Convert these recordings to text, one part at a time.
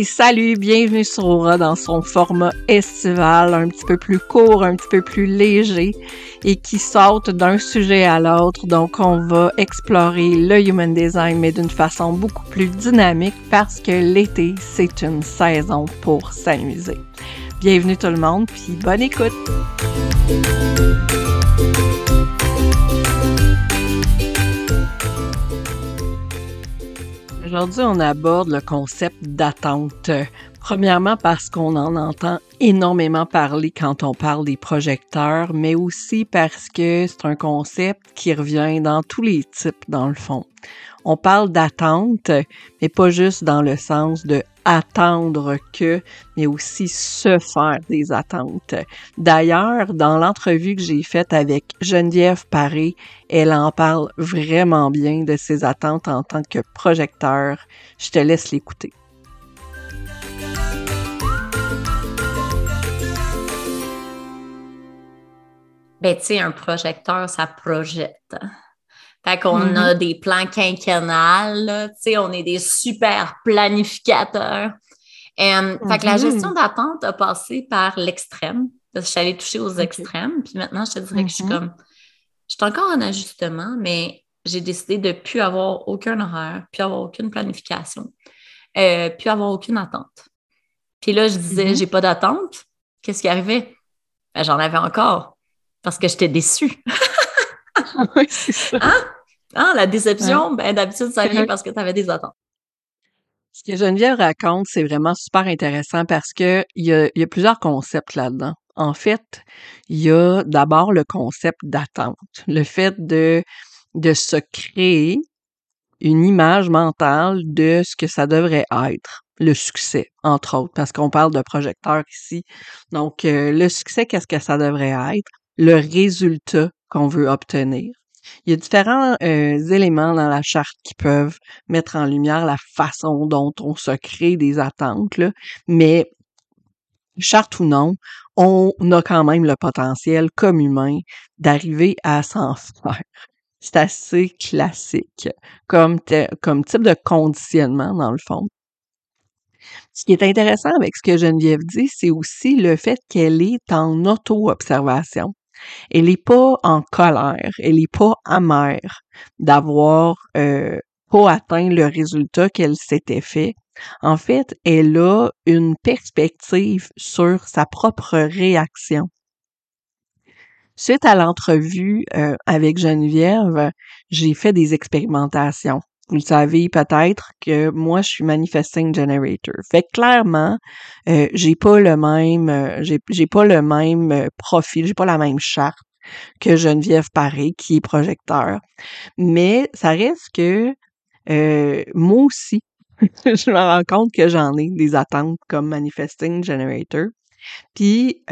Salut, bienvenue sur Aura dans son format estival, un petit peu plus court, un petit peu plus léger et qui saute d'un sujet à l'autre. Donc, on va explorer le human design, mais d'une façon beaucoup plus dynamique parce que l'été, c'est une saison pour s'amuser. Bienvenue tout le monde, puis bonne écoute! Aujourd'hui, on aborde le concept d'attente. Premièrement parce qu'on en entend énormément parler quand on parle des projecteurs, mais aussi parce que c'est un concept qui revient dans tous les types dans le fond. On parle d'attente, mais pas juste dans le sens de attendre que, mais aussi se faire des attentes. D'ailleurs, dans l'entrevue que j'ai faite avec Geneviève Paré, elle en parle vraiment bien de ses attentes en tant que projecteur. Je te laisse l'écouter. Ben, tu sais, un projecteur, ça projette. Fait qu'on a mm-hmm. des plans quinquennales, tu sais, on est des super planificateurs. Fait que la mm-hmm. gestion d'attente a passé par l'extrême. Je suis allée toucher aux extrêmes, puis maintenant, je te dirais que je suis mm-hmm. comme... Je suis encore en ajustement, mais j'ai décidé de ne plus avoir aucun horaire, plus avoir aucune planification, euh, plus avoir aucune attente. Puis là, je disais, j'ai pas d'attente. Qu'est-ce qui arrivait? Ben, j'en avais encore parce que j'étais déçue. oui, c'est ça. Hein? Ah, la déception, ben, d'habitude, ça vient parce que tu avais des attentes. Ce que Geneviève raconte, c'est vraiment super intéressant parce que il y a, y a plusieurs concepts là-dedans. En fait, il y a d'abord le concept d'attente, le fait de, de se créer une image mentale de ce que ça devrait être, le succès, entre autres, parce qu'on parle de projecteur ici. Donc, euh, le succès, qu'est-ce que ça devrait être? Le résultat qu'on veut obtenir. Il y a différents euh, éléments dans la charte qui peuvent mettre en lumière la façon dont on se crée des attentes, mais charte ou non, on a quand même le potentiel comme humain d'arriver à s'en faire. C'est assez classique comme, comme type de conditionnement dans le fond. Ce qui est intéressant avec ce que Geneviève dit, c'est aussi le fait qu'elle est en auto-observation. Elle n'est pas en colère, elle n'est pas amère d'avoir euh, pas atteint le résultat qu'elle s'était fait. En fait, elle a une perspective sur sa propre réaction. Suite à l'entrevue euh, avec Geneviève, j'ai fait des expérimentations. Vous le savez peut-être que moi, je suis manifesting generator. Fait que clairement, euh, j'ai pas le même, euh, j'ai, pas le même euh, profil, j'ai pas la même charte que Geneviève Paré, qui est projecteur. Mais ça reste que moi aussi, je me rends compte que j'en ai des attentes comme manifesting generator. Puis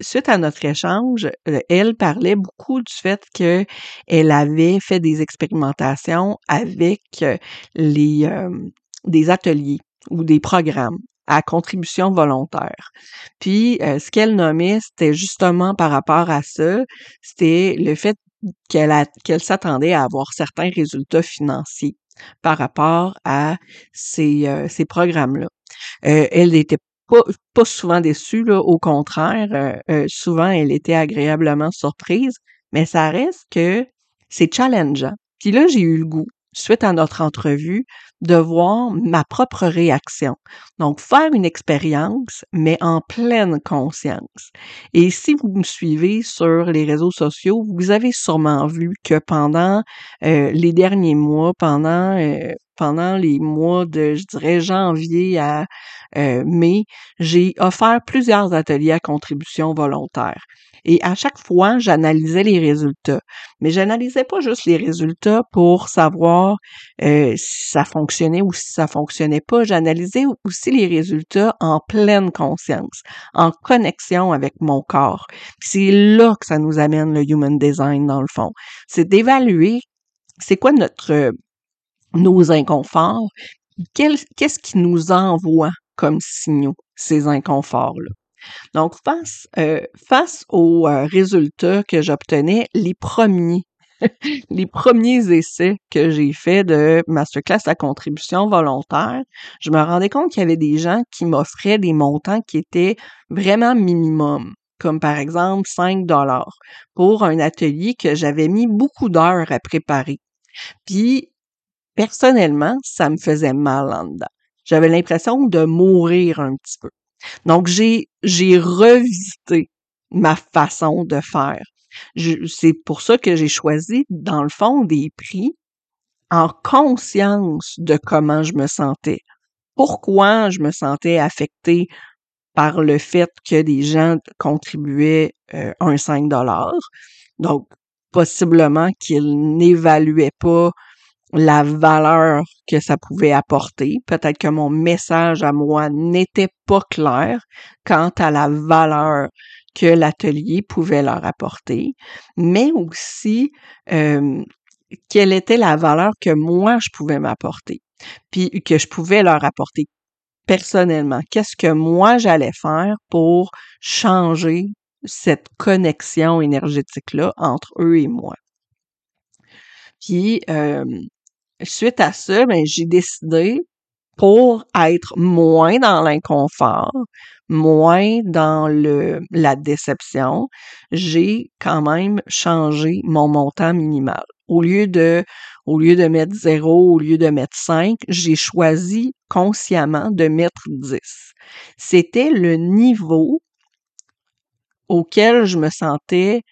suite à notre échange, euh, elle parlait beaucoup du fait qu'elle avait fait des expérimentations avec euh, les des ateliers ou des programmes à contribution volontaire. Puis euh, ce qu'elle nommait, c'était justement par rapport à ça, c'était le fait qu'elle s'attendait à avoir certains résultats financiers par rapport à ces, ces programmes-là. elle était pas, souvent déçue, là, au contraire, euh, euh, souvent elle était agréablement surprise, mais ça reste que c'est challengeant. Puis là, j'ai eu le goût, suite à notre entrevue, de voir ma propre réaction. Donc, faire une expérience, mais en pleine conscience. Et si vous me suivez sur les réseaux sociaux, vous avez sûrement vu que pendant euh, les derniers mois, pendant pendant les mois de, je dirais, janvier à euh, mai, j'ai offert plusieurs ateliers à contribution volontaire. Et à chaque fois, j'analysais les résultats. Mais j'analysais pas juste les résultats pour savoir euh, si ça fonctionnait ou si ça fonctionnait pas. J'analysais aussi les résultats en pleine conscience, en connexion avec mon corps. C'est là que ça nous amène le human design dans le fond. C'est d'évaluer c'est quoi notre nos inconforts, qu'est-ce qui nous envoie comme signaux, ces inconforts-là? Donc, face, euh, face aux euh, résultats que j'obtenais, les premiers les premiers essais que j'ai faits de masterclass à contribution volontaire, je me rendais compte qu'il y avait des gens qui m'offraient des montants qui étaient vraiment minimum, comme par exemple 5 dollars pour un atelier que j'avais mis beaucoup d'heures à préparer. Puis personnellement, ça me faisait mal en dedans. J'avais l'impression de mourir un petit peu. Donc j'ai j'ai revisité ma façon de faire c'est pour ça que j'ai choisi, dans le fond, des prix en conscience de comment je me sentais. Pourquoi je me sentais affectée par le fait que des gens contribuaient euh, un 5 Donc, possiblement qu'ils n'évaluaient pas la valeur que ça pouvait apporter. Peut-être que mon message à moi n'était pas clair quant à la valeur que l'atelier pouvait leur apporter, mais aussi quelle était la valeur que moi je pouvais m'apporter, puis que je pouvais leur apporter personnellement. Qu'est-ce que moi j'allais faire pour changer cette connexion énergétique-là entre eux et moi? Puis, suite à ça, ben, j'ai décidé pour être moins dans l'inconfort, moins dans le la déception, j'ai quand même changé mon montant minimal. Au lieu de au lieu de mettre zéro, au lieu de mettre 5, j'ai choisi consciemment de mettre 10. C'était le niveau auquel je me sentais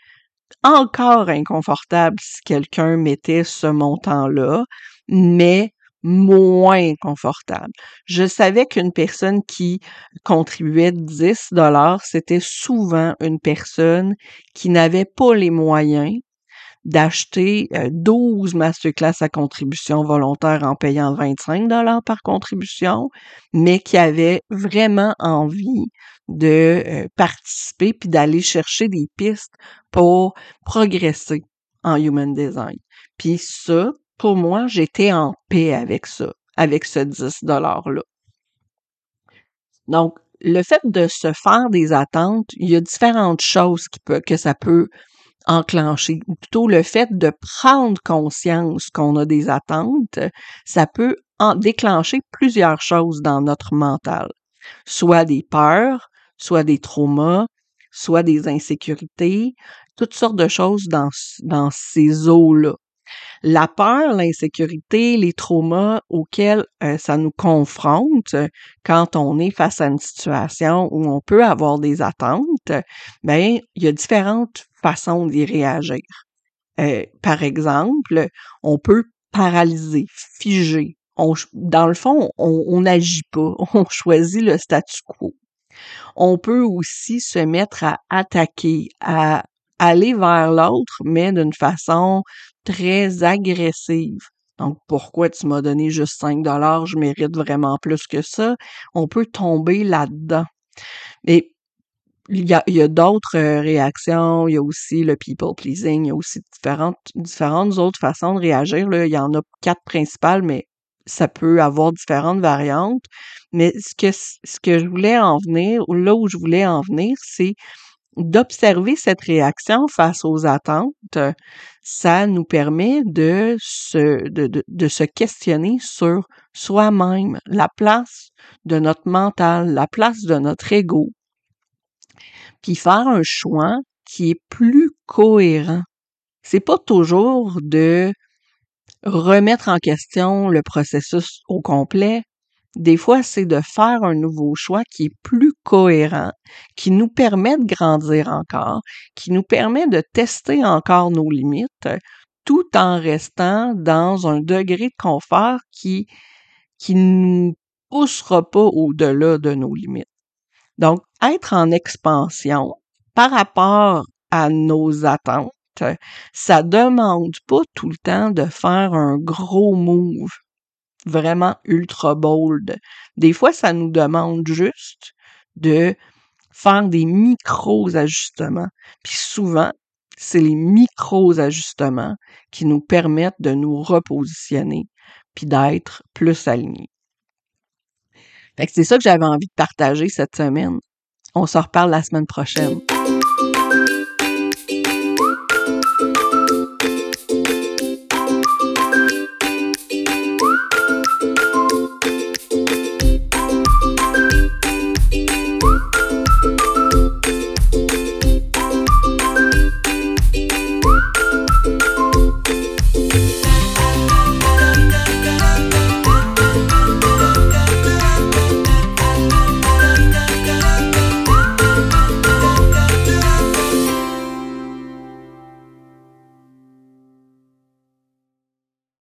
encore inconfortable si quelqu'un mettait ce montant-là, mais moins confortable. Je savais qu'une personne qui contribuait 10 dollars, c'était souvent une personne qui n'avait pas les moyens d'acheter 12 euh, masterclass à contribution volontaire en payant 25 dollars par contribution, mais qui avait vraiment envie de euh, participer puis d'aller chercher des pistes pour progresser en human design. Puis ça, pour moi, j'étais en paix avec ça, avec ce 10 $-là. Donc, le fait de se faire des attentes, il y a différentes choses que ça peut enclencher. Ou plutôt le fait de prendre conscience qu'on a des attentes, ça peut en déclencher plusieurs choses dans notre mental. Soit des peurs, soit des traumas, soit des insécurités, toutes sortes de choses dans ces eaux-là la peur, l'insécurité, les traumas auxquels euh, ça nous confronte quand on est face à une situation où on peut avoir des attentes, ben il y a différentes façons d'y réagir. Euh, par exemple, on peut paralyser, figer. Dans le fond, on n'agit pas, on choisit le statu quo. On peut aussi se mettre à attaquer, à aller vers l'autre, mais d'une façon très agressive. Donc, pourquoi tu m'as donné juste 5 dollars? Je mérite vraiment plus que ça. On peut tomber là-dedans. Mais il y a, d'autres euh, réactions. Il y a aussi le people pleasing. Il y a aussi différentes, autres façons de réagir. Il y en a quatre principales, mais ça peut avoir différentes variantes. Mais ce que, ce que je voulais en venir, là où je voulais en venir, c'est d'observer cette réaction face aux attentes, ça nous permet de se, de, de, se questionner sur soi-même, la place de notre mental, la place de notre ego, puis faire un choix qui est plus cohérent. C'est pas toujours de remettre en question le processus au complet, des fois, c'est de faire un nouveau choix qui est plus cohérent, qui nous permet de grandir encore, qui nous permet de tester encore nos limites, tout en restant dans un degré de confort qui qui nous poussera pas au-delà de nos limites. Donc, être en expansion par rapport à nos attentes, ça demande pas tout le temps de faire un gros move vraiment ultra bold. Des fois, ça nous demande juste de faire des micros ajustements. Puis souvent, c'est les micros ajustements qui nous permettent de nous repositionner puis d'être plus alignés. Fait que c'est ça que j'avais envie de partager cette semaine. On se reparle la semaine prochaine.